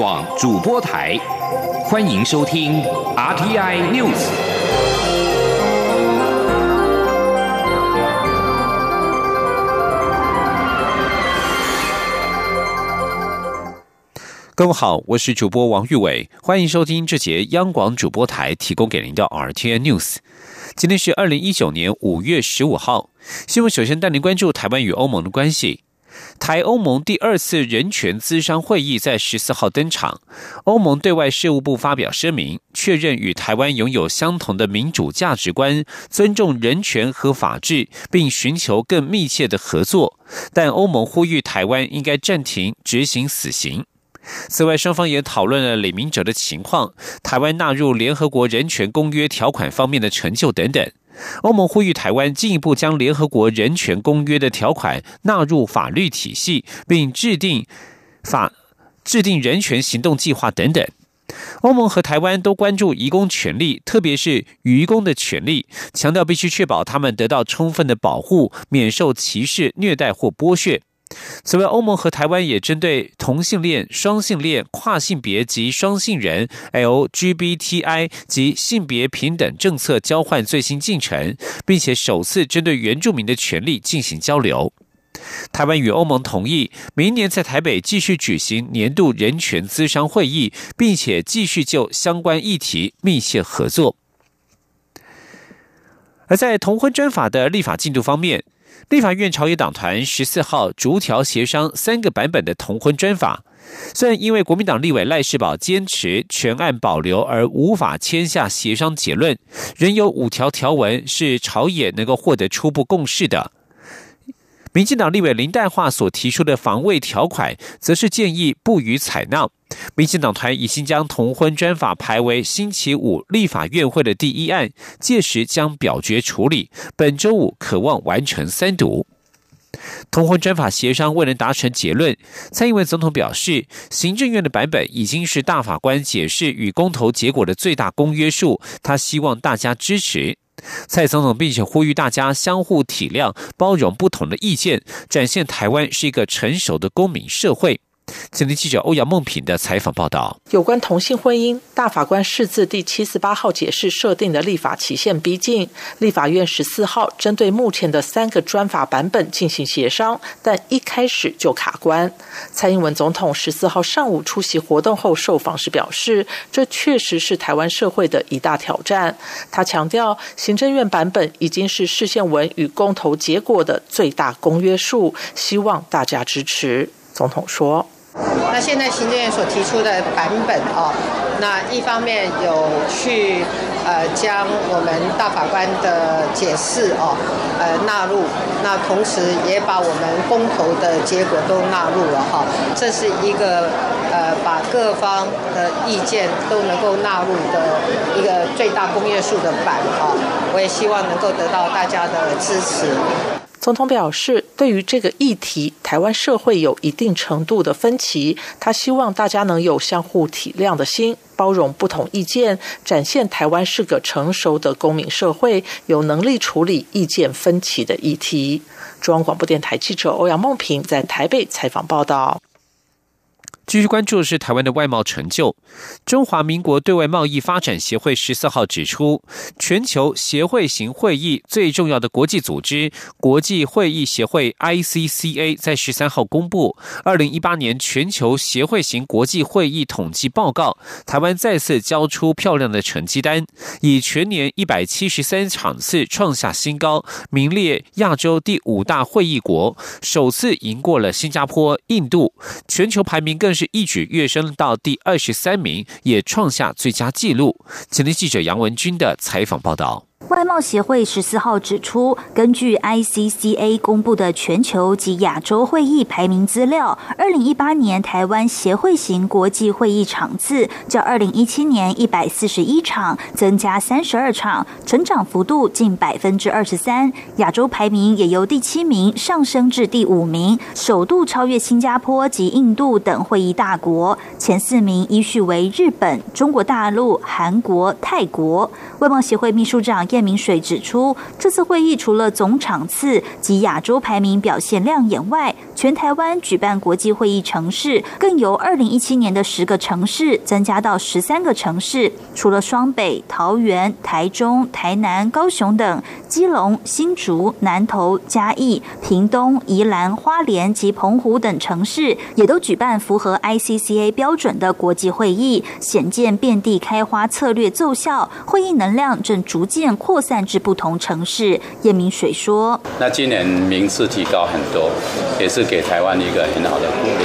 广主播台，欢迎收听 RTI News。各位好，我是主播王玉伟，欢迎收听这节央广主播台提供给您的 RTI News。今天是二零一九年五月十五号，新闻首先带您关注台湾与欧盟的关系。台欧盟第二次人权咨商会议在十四号登场。欧盟对外事务部发表声明，确认与台湾拥有相同的民主价值观，尊重人权和法治，并寻求更密切的合作。但欧盟呼吁台湾应该暂停执行死刑。此外，双方也讨论了李明哲的情况、台湾纳入联合国人权公约条款方面的成就等等。欧盟呼吁台湾进一步将联合国人权公约的条款纳入法律体系，并制定法制定人权行动计划等等。欧盟和台湾都关注移工权利，特别是渔工的权利，强调必须确保他们得到充分的保护，免受歧视、虐待或剥削。此外，欧盟和台湾也针对同性恋、双性恋、跨性别及双性人 （LGBTI） 及性别平等政策交换最新进程，并且首次针对原住民的权利进行交流。台湾与欧盟同意，明年在台北继续举行年度人权咨商会议，并且继续就相关议题密切合作。而在同婚专法的立法进度方面，立法院朝野党团十四号逐条协商三个版本的同婚专法，虽然因为国民党立委赖世宝坚持全案保留而无法签下协商结论，仍有五条条文是朝野能够获得初步共识的。民进党立委林黛桦所提出的防卫条款，则是建议不予采纳。民进党团已经将同婚专法排为星期五立法院会的第一案，届时将表决处理。本周五渴望完成三读。同婚专法协商未能达成结论，蔡英文总统表示，行政院的版本已经是大法官解释与公投结果的最大公约数，他希望大家支持。蔡总统并且呼吁大家相互体谅、包容不同的意见，展现台湾是一个成熟的公民社会。今天记者欧阳梦平的采访报道：有关同性婚姻，大法官释字第七十八号解释设定的立法期限逼近，立法院十四号针对目前的三个专法版本进行协商，但一开始就卡关。蔡英文总统十四号上午出席活动后受访时表示，这确实是台湾社会的一大挑战。他强调，行政院版本已经是事宪文与公投结果的最大公约数，希望大家支持。总统说。那现在行政院所提出的版本哦，那一方面有去呃将我们大法官的解释哦呃纳入，那同时也把我们公投的结果都纳入了哈，这是一个呃把各方的意见都能够纳入的一个最大公约数的版哈，我也希望能够得到大家的支持。总统表示，对于这个议题，台湾社会有一定程度的分歧。他希望大家能有相互体谅的心，包容不同意见，展现台湾是个成熟的公民社会，有能力处理意见分歧的议题。中央广播电台记者欧阳梦平在台北采访报道。继续关注的是台湾的外贸成就。中华民国对外贸易发展协会十四号指出，全球协会型会议最重要的国际组织国际会议协会 （ICCA） 在十三号公布二零一八年全球协会型国际会议统计报告，台湾再次交出漂亮的成绩单，以全年一百七十三场次创下新高，名列亚洲第五大会议国，首次赢过了新加坡、印度，全球排名更。是一举跃升到第二十三名，也创下最佳纪录。前天记者杨文军的采访报道。外贸协会十四号指出，根据 ICCA 公布的全球及亚洲会议排名资料，二零一八年台湾协会型国际会议场次较二零一七年一百四十一场增加三十二场，成长幅度近百分之二十三。亚洲排名也由第七名上升至第五名，首度超越新加坡及印度等会议大国。前四名依序为日本、中国大陆、韩国、泰国。外贸协会秘书长叶明水指出，这次会议除了总场次及亚洲排名表现亮眼外，全台湾举办国际会议城市更由二零一七年的十个城市增加到十三个城市，除了双北、桃园、台中、台南、高雄等，基隆、新竹、南投、嘉义、屏东、宜兰、花莲及澎湖等城市也都举办符合 ICCA 标准的国际会议，显见遍地开花策略奏效，会议能量正逐渐扩散至不同城市。叶明水说：“那今年名次提高很多，也是给台湾一个很好的鼓励。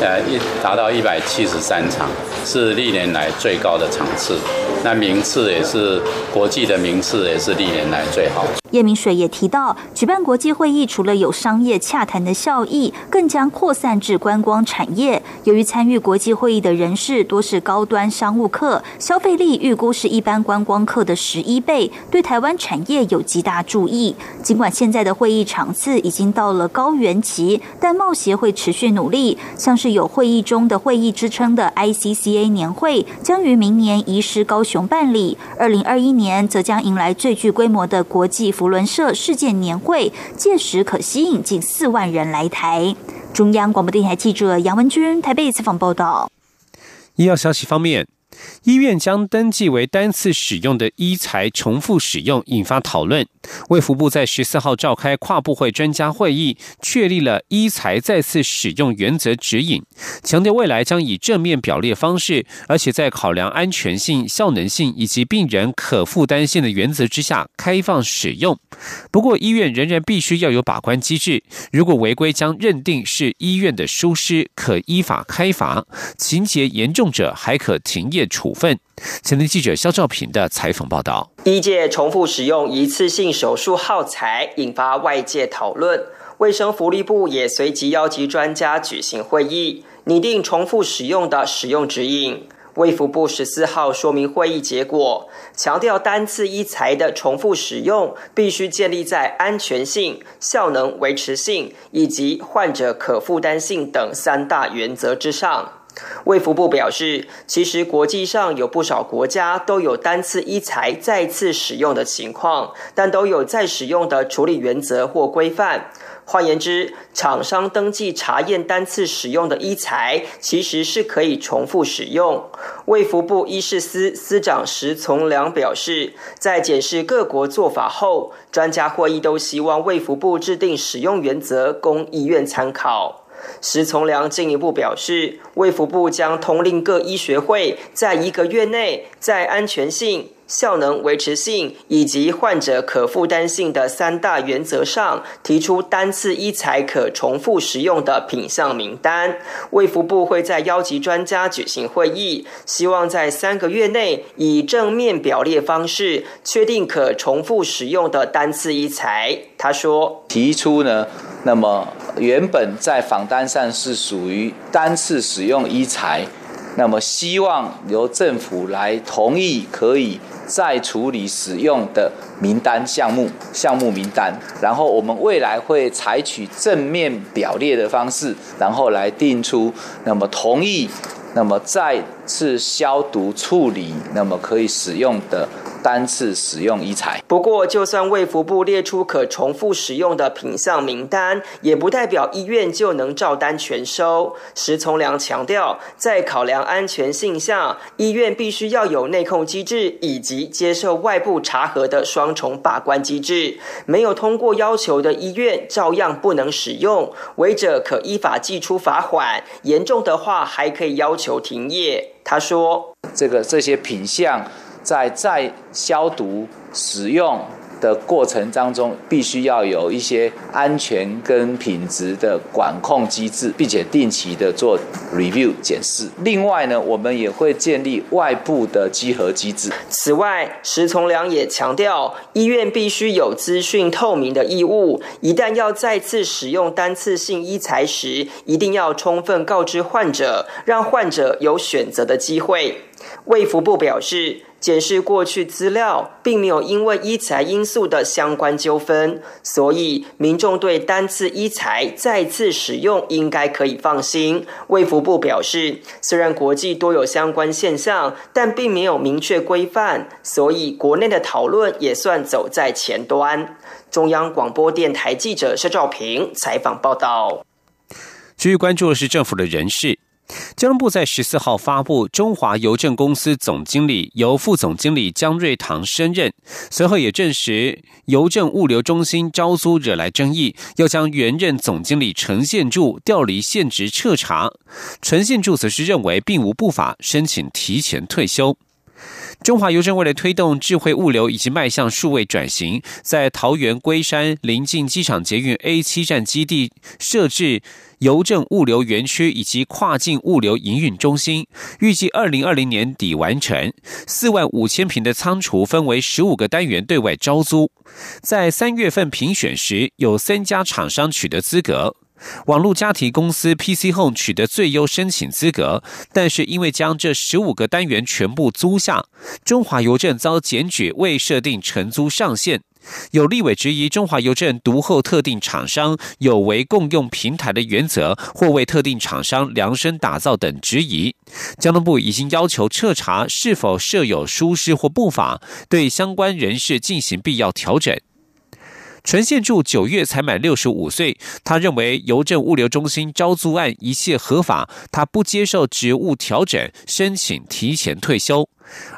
呃，一达到一百七十三场，是历年来最高的场次。那名次也是国际的名次，也是历年来最好。”叶明水也提到，举办国际会议除了有商业洽谈的效益，更将扩散至观光产业。由于参与国际会议的人士多是高端商务客，消费力预估是一般观光客的十一倍，对台湾产业有极大注意。尽管现在的会议场次已经到了高原期，但贸协会持续努力，像是有会议中的会议之称的 ICCA 年会，将于明年移师高雄办理。二零二一年则将迎来最具规模的国际。福伦社世界年会届时可吸引近四万人来台。中央广播电台记者杨文君台北采访报道。医药消息方面。医院将登记为单次使用的医材重复使用，引发讨论。卫福部在十四号召开跨部会专家会议，确立了医材再次使用原则指引，强调未来将以正面表列方式，而且在考量安全性、效能性以及病人可负担性的原则之下开放使用。不过，医院仍然必须要有把关机制，如果违规将认定是医院的疏失，可依法开罚；情节严重者还可停业。处分。前天记者肖兆平的采访报道：医界重复使用一次性手术耗材，引发外界讨论。卫生福利部也随即邀集专家举行会议，拟定重复使用的使用指引。卫福部十四号说明会议结果，强调单次医材的重复使用必须建立在安全性、效能维持性以及患者可负担性等三大原则之上。卫福部表示，其实国际上有不少国家都有单次医材再次使用的情况，但都有再使用的处理原则或规范。换言之，厂商登记查验单次使用的医材，其实是可以重复使用。卫福部医事司司长石从良表示，在检视各国做法后，专家会议都希望卫福部制定使用原则，供医院参考。石从良进一步表示，卫福部将通令各医学会，在一个月内，在安全性。效能维持性以及患者可负担性的三大原则上，提出单次医材可重复使用的品项名单。卫福部会在邀集专家举行会议，希望在三个月内以正面表列方式确定可重复使用的单次医材。他说：“提出呢，那么原本在访单上是属于单次使用医材，那么希望由政府来同意可以。”再处理使用的名单项目，项目名单，然后我们未来会采取正面表列的方式，然后来定出那么同意，那么再次消毒处理，那么可以使用的。单次使用医材。不过，就算卫福部列出可重复使用的品项名单，也不代表医院就能照单全收。石从良强调，在考量安全性下，医院必须要有内控机制以及接受外部查核的双重把关机制。没有通过要求的医院，照样不能使用。违者可依法寄出罚款，严重的话还可以要求停业。他说：“这个这些品项。”在再消毒使用的过程当中，必须要有一些安全跟品质的管控机制，并且定期的做 review 检视。另外呢，我们也会建立外部的稽核机制。此外，石从良也强调，医院必须有资讯透明的义务。一旦要再次使用单次性医材时，一定要充分告知患者，让患者有选择的机会。卫福部表示。检视过去资料，并没有因为医材因素的相关纠纷，所以民众对单次医材再次使用应该可以放心。卫福部表示，虽然国际多有相关现象，但并没有明确规范，所以国内的讨论也算走在前端。中央广播电台记者施兆平采访报道。至于关注的是政府的人事。交通部在十四号发布，中华邮政公司总经理由副总经理江瑞堂升任。随后也证实，邮政物流中心招租惹来争议，要将原任总经理陈宪柱调离现职彻查。陈宪柱则是认为并无不法，申请提前退休。中华邮政为了推动智慧物流以及迈向数位转型，在桃园龟山临近机场捷运 A 七站基地设置邮政物流园区以及跨境物流营运中心，预计二零二零年底完成。四万五千平的仓储分为十五个单元对外招租，在三月份评选时，有三家厂商取得资格。网络家庭公司 PC Home 取得最优申请资格，但是因为将这十五个单元全部租下，中华邮政遭检举未设定承租上限。有立委质疑中华邮政独后特定厂商有违共用平台的原则，或为特定厂商量身打造等质疑。交通部已经要求彻查是否设有疏失或不法，对相关人士进行必要调整。陈宪柱九月才满六十五岁，他认为邮政物流中心招租案一切合法，他不接受职务调整，申请提前退休。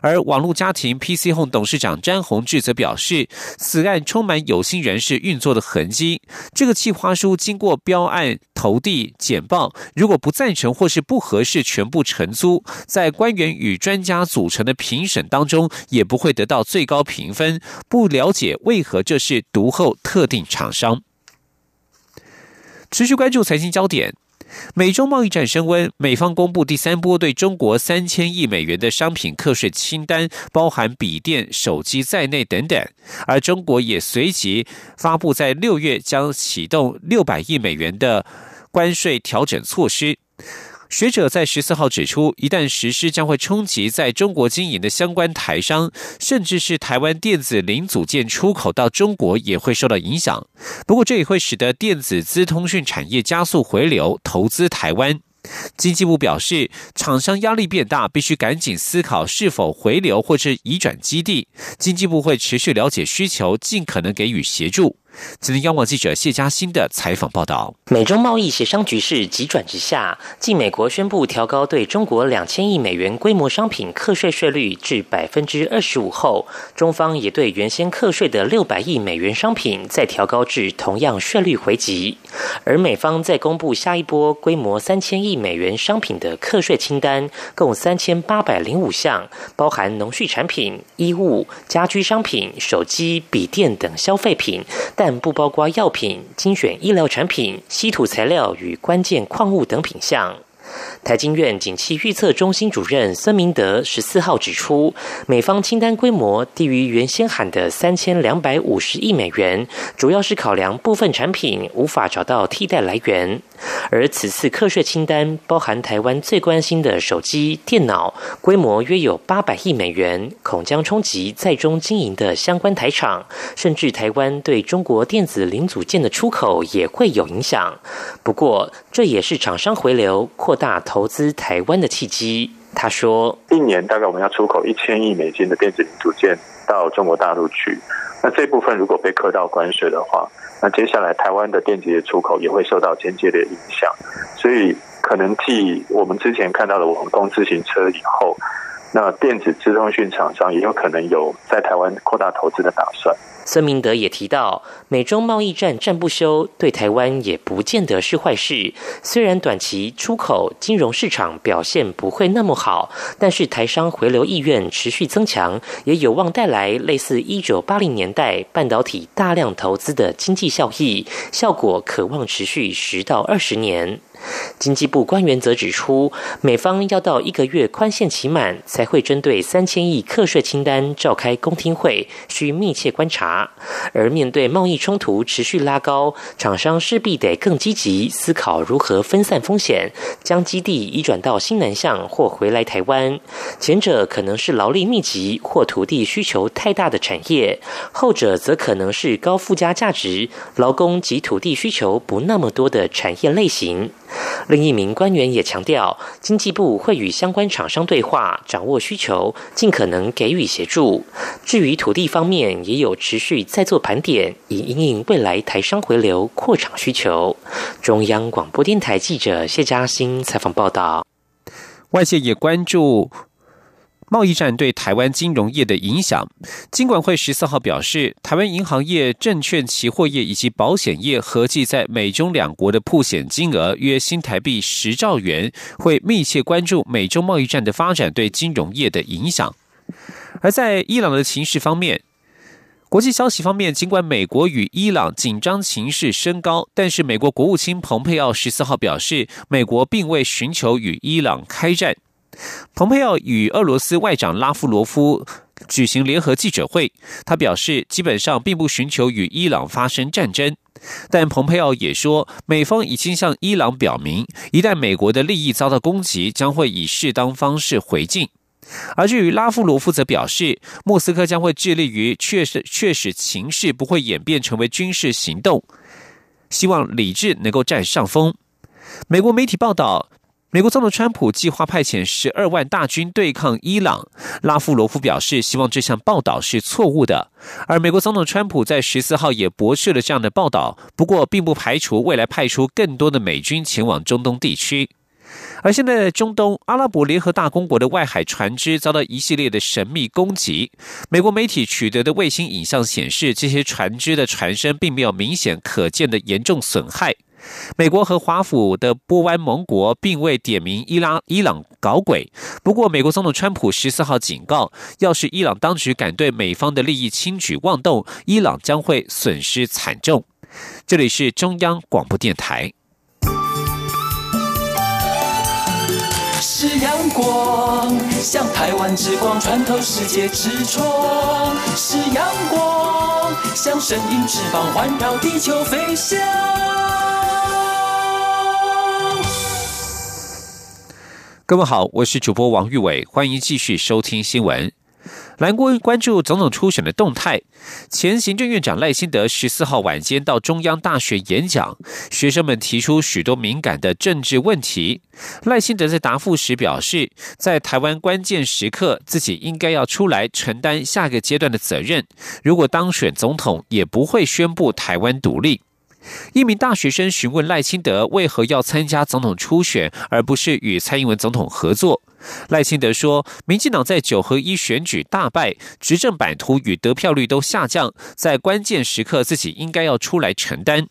而网络家庭 PC Home 董事长詹宏志则表示，此案充满有心人士运作的痕迹。这个计划书经过标案、投递、简报，如果不赞成或是不合适，全部承租，在官员与专家组成的评审当中，也不会得到最高评分。不了解为何这是独后特定厂商。持续关注财经焦点。美中贸易战升温，美方公布第三波对中国三千亿美元的商品课税清单，包含笔电、手机在内等等。而中国也随即发布，在六月将启动六百亿美元的关税调整措施。学者在十四号指出，一旦实施，将会冲击在中国经营的相关台商，甚至是台湾电子零组件出口到中国也会受到影响。不过，这也会使得电子资通讯产业加速回流投资台湾。经济部表示，厂商压力变大，必须赶紧思考是否回流或是移转基地。经济部会持续了解需求，尽可能给予协助。今天央广记者谢嘉欣的采访报道：美中贸易协商局势急转直下，继美国宣布调高对中国两千亿美元规模商品课税税率至百分之二十五后，中方也对原先课税的六百亿美元商品再调高至同样税率回击。而美方在公布下一波规模三千亿美元商品的课税清单，共三千八百零五项，包含农畜产品、衣物、家居商品、手机、笔电等消费品。但但不包括药品、精选医疗产品、稀土材料与关键矿物等品项。台经院景气预测中心主任孙明德十四号指出，美方清单规模低于原先喊的三千两百五十亿美元，主要是考量部分产品无法找到替代来源。而此次课税清单包含台湾最关心的手机、电脑，规模约有八百亿美元，恐将冲击在中经营的相关台厂，甚至台湾对中国电子零组件的出口也会有影响。不过，这也是厂商回流、扩大投资台湾的契机。他说：“一年大概我们要出口一千亿美金的电子零组件到中国大陆去，那这部分如果被课到关税的话。”那接下来，台湾的电子的出口也会受到间接的影响，所以可能继我们之前看到的网通自行车以后，那电子资通讯厂商也有可能有在台湾扩大投资的打算。孙明德也提到，美中贸易战战不休，对台湾也不见得是坏事。虽然短期出口、金融市场表现不会那么好，但是台商回流意愿持续增强，也有望带来类似一九八零年代半导体大量投资的经济效益，效果可望持续十到二十年。经济部官员则指出，美方要到一个月宽限期满，才会针对三千亿课税清单召开公听会，需密切观察。而面对贸易冲突持续拉高，厂商势必得更积极思考如何分散风险，将基地移转到新南向或回来台湾。前者可能是劳力密集或土地需求太大的产业，后者则可能是高附加价值、劳工及土地需求不那么多的产业类型。另一名官员也强调，经济部会与相关厂商对话，掌握需求，尽可能给予协助。至于土地方面，也有持续在做盘点，以应应未来台商回流扩厂需求。中央广播电台记者谢嘉欣采访报道。外界也关注。贸易战对台湾金融业的影响，金管会十四号表示，台湾银行业、证券期货业以及保险业合计在美中两国的铺险金额约新台币十兆元，会密切关注美中贸易战的发展对金融业的影响。而在伊朗的情势方面，国际消息方面，尽管美国与伊朗紧张情势升高，但是美国国务卿蓬佩奥十四号表示，美国并未寻求与伊朗开战。蓬佩奥与俄罗斯外长拉夫罗夫举行联合记者会，他表示基本上并不寻求与伊朗发生战争，但蓬佩奥也说，美方已经向伊朗表明，一旦美国的利益遭到攻击，将会以适当方式回敬。而至于拉夫罗夫则表示，莫斯科将会致力于确实确使情势不会演变成为军事行动，希望理智能够占上风。美国媒体报道。美国总统川普计划派遣十二万大军对抗伊朗，拉夫罗夫表示希望这项报道是错误的。而美国总统川普在十四号也驳斥了这样的报道，不过并不排除未来派出更多的美军前往中东地区。而现在中东阿拉伯联合大公国的外海船只遭到一系列的神秘攻击，美国媒体取得的卫星影像显示，这些船只的船身并没有明显可见的严重损害。美国和华府的波湾盟国并未点名伊拉伊朗搞鬼，不过美国总统川普十四号警告，要是伊朗当局敢对美方的利益轻举妄动，伊朗将会损失惨重。这里是中央广播电台。是阳光，像台湾之光穿透世界之窗；是阳光，像神鹰翅膀环绕地球飞翔。各位好，我是主播王玉伟，欢迎继续收听新闻。蓝光关注总统初选的动态。前行政院长赖清德十四号晚间到中央大学演讲，学生们提出许多敏感的政治问题。赖清德在答复时表示，在台湾关键时刻，自己应该要出来承担下个阶段的责任。如果当选总统，也不会宣布台湾独立。一名大学生询问赖清德为何要参加总统初选，而不是与蔡英文总统合作。赖清德说：“民进党在九合一选举大败，执政版图与得票率都下降，在关键时刻自己应该要出来承担。”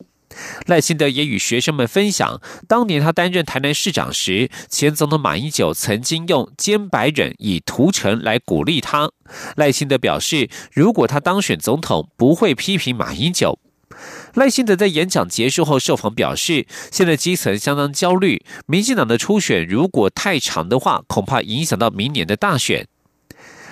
赖清德也与学生们分享，当年他担任台南市长时，前总统马英九曾经用“兼白忍以屠城”来鼓励他。赖清德表示，如果他当选总统，不会批评马英九。赖幸德在演讲结束后受访表示，现在基层相当焦虑，民进党的初选如果太长的话，恐怕影响到明年的大选。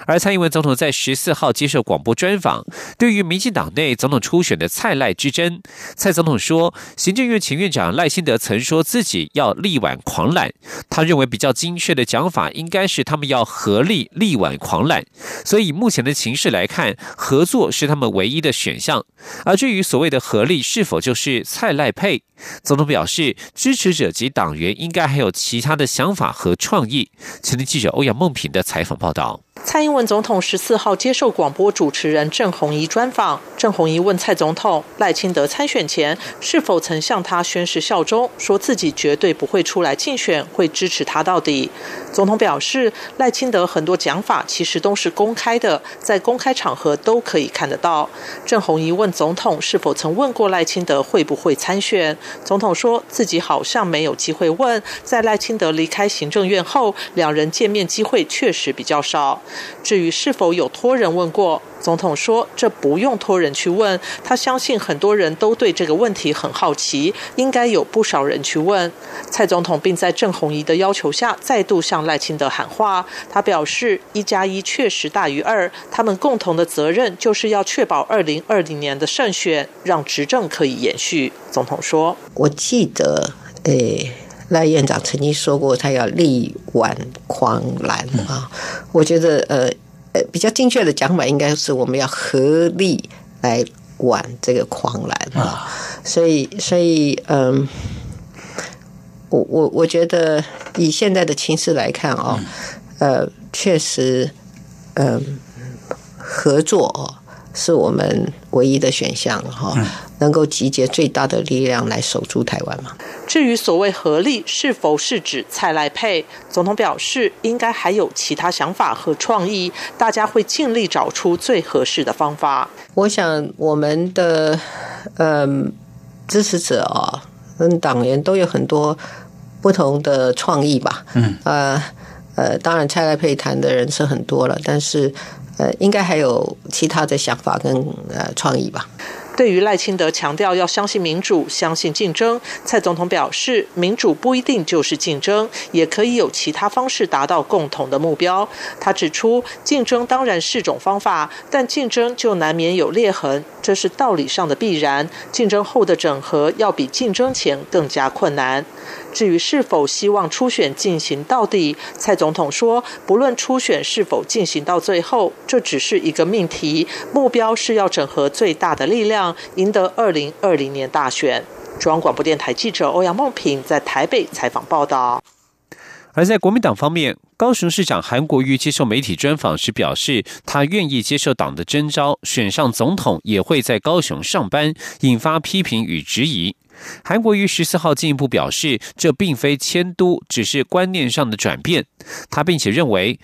而蔡英文总统在十四号接受广播专访，对于民进党内总统初选的蔡赖之争，蔡总统说，行政院前院长赖幸德曾说自己要力挽狂澜，他认为比较精确的讲法应该是他们要合力力挽狂澜，所以目前的情势来看，合作是他们唯一的选项。而至于所谓的合力是否就是蔡赖配，总统表示，支持者及党员应该还有其他的想法和创意。前天记者欧阳梦平的采访报道。蔡英文总统十四号接受广播主持人郑红怡专访，郑红怡问蔡总统赖清德参选前是否曾向他宣誓效忠，说自己绝对不会出来竞选，会支持他到底。总统表示，赖清德很多讲法其实都是公开的，在公开场合都可以看得到。郑红仪问总统是否曾问过赖清德会不会参选，总统说自己好像没有机会问，在赖清德离开行政院后，两人见面机会确实比较少。至于是否有托人问过，总统说这不用托人去问，他相信很多人都对这个问题很好奇，应该有不少人去问。蔡总统并在郑红仪的要求下，再度向赖清德喊话，他表示一加一确实大于二，他们共同的责任就是要确保二零二零年的胜选，让执政可以延续。总统说：“我记得，诶。”赖院长曾经说过，他要力挽狂澜啊！我觉得，呃呃，比较精确的讲法应该是我们要合力来挽这个狂澜啊！所以，所以，嗯，我我我觉得以现在的情势来看哦，呃，确实，嗯，合作哦。是我们唯一的选项哈，能够集结最大的力量来守住台湾嘛？至于所谓合力是否是指蔡赖配，总统表示应该还有其他想法和创意，大家会尽力找出最合适的方法。我想我们的嗯支持者啊，跟党员都有很多不同的创意吧。嗯，呃呃，当然蔡赖配谈的人是很多了，但是。呃，应该还有其他的想法跟呃创意吧。对于赖清德强调要相信民主、相信竞争，蔡总统表示，民主不一定就是竞争，也可以有其他方式达到共同的目标。他指出，竞争当然是种方法，但竞争就难免有裂痕，这是道理上的必然。竞争后的整合要比竞争前更加困难。至于是否希望初选进行到底，蔡总统说，不论初选是否进行到最后，这只是一个命题，目标是要整合最大的力量，赢得二零二零年大选。中央广播电台记者欧阳梦平在台北采访报道。而在国民党方面，高雄市长韩国瑜接受媒体专访时表示，他愿意接受党的征召，选上总统也会在高雄上班，引发批评与质疑。韩国瑜十四号进一步表示，这并非迁都，只是观念上的转变。他并且认为，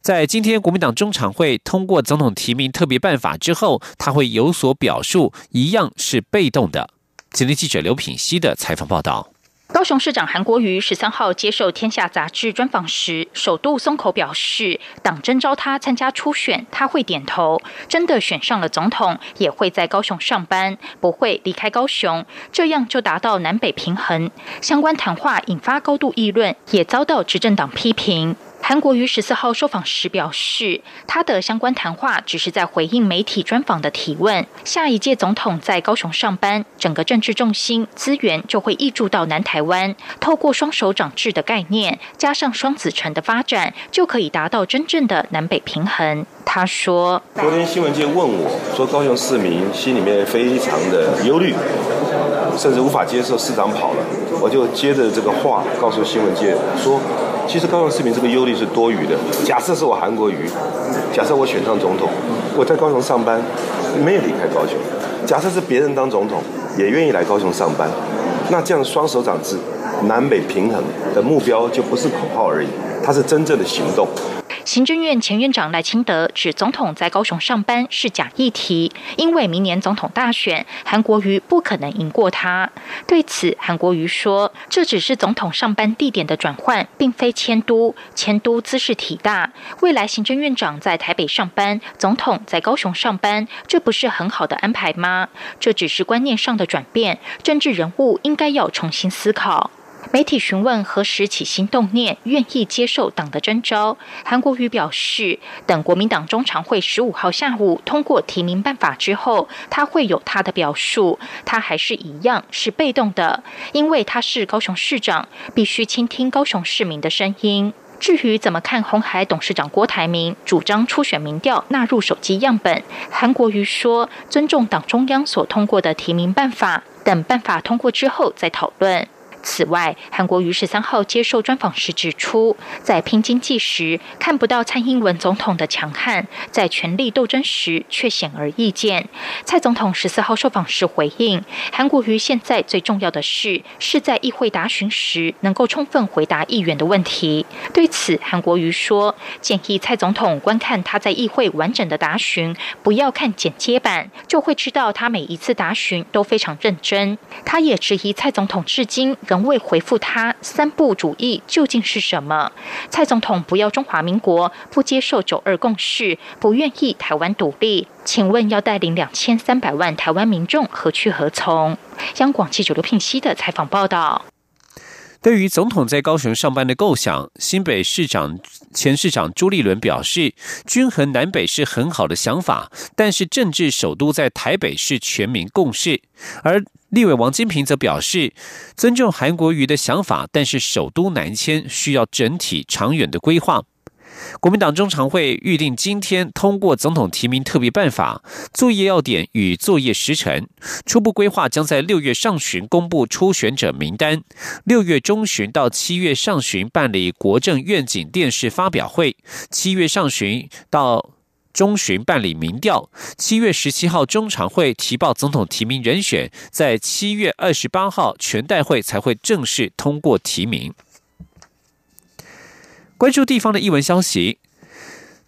在今天国民党中常会通过总统提名特别办法之后，他会有所表述，一样是被动的。吉林记者刘品熙的采访报道。高雄市长韩国瑜十三号接受《天下》杂志专访时，首度松口表示，党征召他参加初选，他会点头。真的选上了总统，也会在高雄上班，不会离开高雄，这样就达到南北平衡。相关谈话引发高度议论，也遭到执政党批评。韩国瑜十四号受访时表示，他的相关谈话只是在回应媒体专访的提问。下一届总统在高雄上班，整个政治重心资源就会溢注到南台湾。透过双手掌制的概念，加上双子城的发展，就可以达到真正的南北平衡。他说：“昨天新闻界问我说，高雄市民心里面非常的忧虑，甚至无法接受市长跑了。我就接着这个话告诉新闻界说。”其实高雄市民这个忧虑是多余的。假设是我韩国瑜，假设我选上总统，我在高雄上班，没有离开高雄。假设是别人当总统，也愿意来高雄上班，那这样双手掌制、南北平衡的目标就不是口号而已，它是真正的行动。行政院前院长赖清德指，总统在高雄上班是假议题，因为明年总统大选，韩国瑜不可能赢过他。对此，韩国瑜说，这只是总统上班地点的转换，并非迁都。迁都姿势体大，未来行政院长在台北上班，总统在高雄上班，这不是很好的安排吗？这只是观念上的转变，政治人物应该要重新思考。媒体询问何时起心动念，愿意接受党的征召，韩国瑜表示，等国民党中常会十五号下午通过提名办法之后，他会有他的表述。他还是一样是被动的，因为他是高雄市长，必须倾听高雄市民的声音。至于怎么看红海董事长郭台铭主张初选民调纳入手机样本，韩国瑜说尊重党中央所通过的提名办法，等办法通过之后再讨论。此外，韩国瑜十三号接受专访时指出，在拼经济时看不到蔡英文总统的强悍，在权力斗争时却显而易见。蔡总统十四号受访时回应，韩国瑜现在最重要的事是在议会答询时能够充分回答议员的问题。对此，韩国瑜说，建议蔡总统观看他在议会完整的答询，不要看剪接版，就会知道他每一次答询都非常认真。他也质疑蔡总统至今。仍未回复他三不主义究竟是什么？蔡总统不要中华民国，不接受九二共识，不愿意台湾独立。请问要带领两千三百万台湾民众何去何从？央广记者刘聘熙的采访报道。对于总统在高雄上班的构想，新北市长前市长朱立伦表示，均衡南北是很好的想法，但是政治首都在台北是全民共识。而立委王金平则表示，尊重韩国瑜的想法，但是首都南迁需要整体长远的规划。国民党中常会预定今天通过总统提名特别办法作业要点与作业时程，初步规划将在六月上旬公布初选者名单，六月中旬到七月上旬办理国政愿景电视发表会，七月上旬到中旬办理民调，七月十七号中常会提报总统提名人选，在七月二十八号全代会才会正式通过提名。关注地方的一文消息。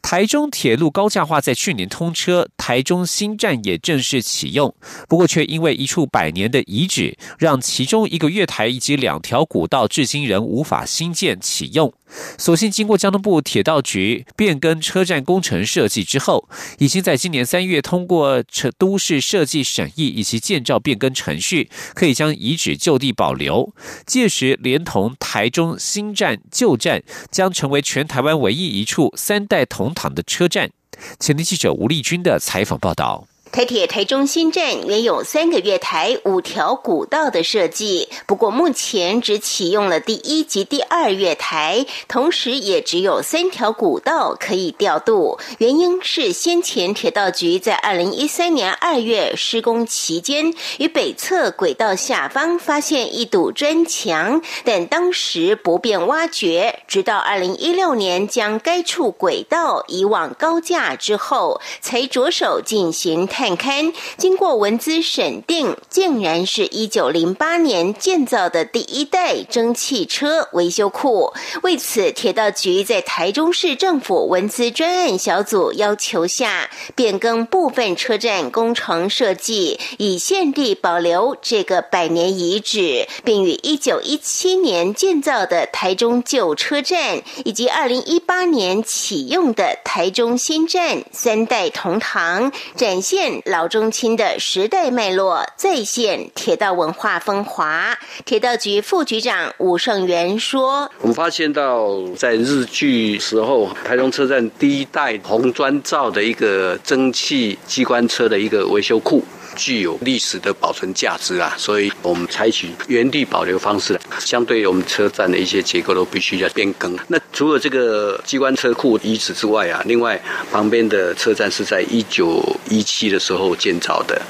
台中铁路高架化在去年通车，台中新站也正式启用。不过，却因为一处百年的遗址，让其中一个月台以及两条古道至今仍无法新建启用。所幸经过交通部铁道局变更车站工程设计之后，已经在今年三月通过城都市设计审议以及建造变更程序，可以将遗址就地保留。届时，连同台中新站旧站，将成为全台湾唯一一处三代同堂的车站。前天记者吴丽君的采访报道。台铁台中新站原有三个月台、五条古道的设计，不过目前只启用了第一及第二月台，同时也只有三条古道可以调度。原因是先前铁道局在二零一三年二月施工期间，于北侧轨道下方发现一堵砖墙，但当时不便挖掘，直到二零一六年将该处轨道移往高架之后，才着手进行。看看，经过文资审定，竟然是一九零八年建造的第一代蒸汽车维修库。为此，铁道局在台中市政府文资专案小组要求下，变更部分车站工程设计，以限地保留这个百年遗址，并与一九一七年建造的台中旧车站以及二零一八年启用的台中新站三代同堂，展现。老中青的时代脉络再现铁道文化风华。铁道局副局长武胜元说：“我们发现到在日据时候，台中车站第一代红砖造的一个蒸汽机关车的一个维修库。”具有历史的保存价值啊，所以我们采取原地保留方式。相对于我们车站的一些结构都必须要变更。那除了这个机关车库遗址之外啊，另外旁边的车站是在一九一七的时候建造的，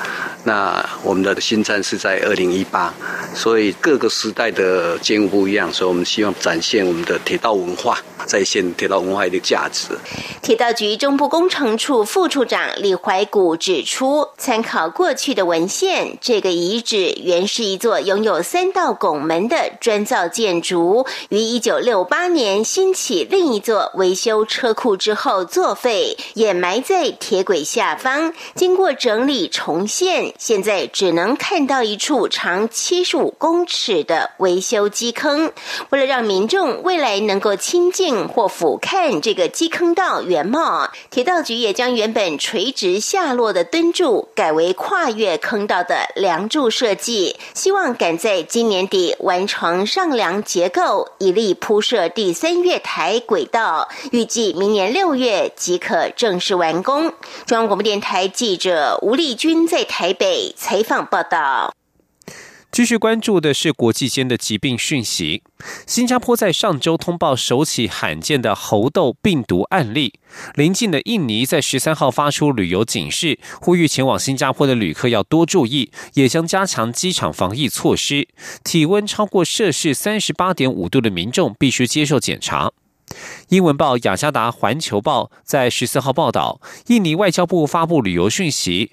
那我们的新站是在二零一八，所以各个时代的建物不一样，所以我们希望展现我们的铁道文化，再现铁道文化的价值。铁道局中部工程处副处长李怀古指出，参考过。过去的文献，这个遗址原是一座拥有三道拱门的砖造建筑，于一九六八年兴起另一座维修车库之后作废，掩埋在铁轨下方。经过整理重现，现在只能看到一处长七十五公尺的维修基坑。为了让民众未来能够亲近或俯瞰这个基坑道原貌，铁道局也将原本垂直下落的墩柱改为跨。跨越坑道的梁柱设计，希望赶在今年底完成上梁结构，以利铺设第三月台轨道。预计明年六月即可正式完工。中央广播电台记者吴丽君在台北采访报道。继续关注的是国际间的疾病讯息。新加坡在上周通报首起罕见的猴痘病毒案例。邻近的印尼在十三号发出旅游警示，呼吁前往新加坡的旅客要多注意，也将加强机场防疫措施。体温超过摄氏三十八点五度的民众必须接受检查。英文报雅加达环球报在十四号报道，印尼外交部发布旅游讯息。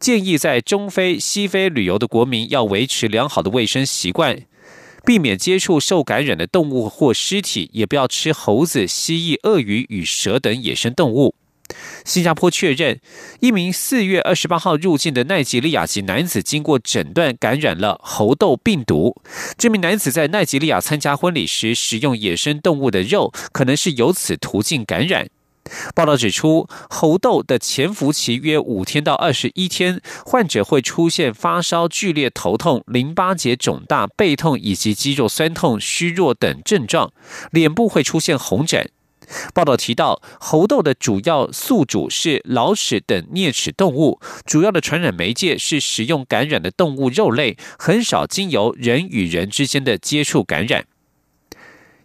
建议在中非、西非旅游的国民要维持良好的卫生习惯，避免接触受感染的动物或尸体，也不要吃猴子、蜥蜴、鳄鱼与蛇等野生动物。新加坡确认，一名四月二十八号入境的奈及利亚籍男子经过诊断感染了猴痘病毒。这名男子在奈及利亚参加婚礼时食用野生动物的肉，可能是由此途径感染。报道指出，猴痘的潜伏期约五天到二十一天，患者会出现发烧、剧烈头痛、淋巴结肿大、背痛以及肌肉酸痛、虚弱等症状，脸部会出现红疹。报道提到，猴痘的主要宿主是老鼠等啮齿动物，主要的传染媒介是食用感染的动物肉类，很少经由人与人之间的接触感染。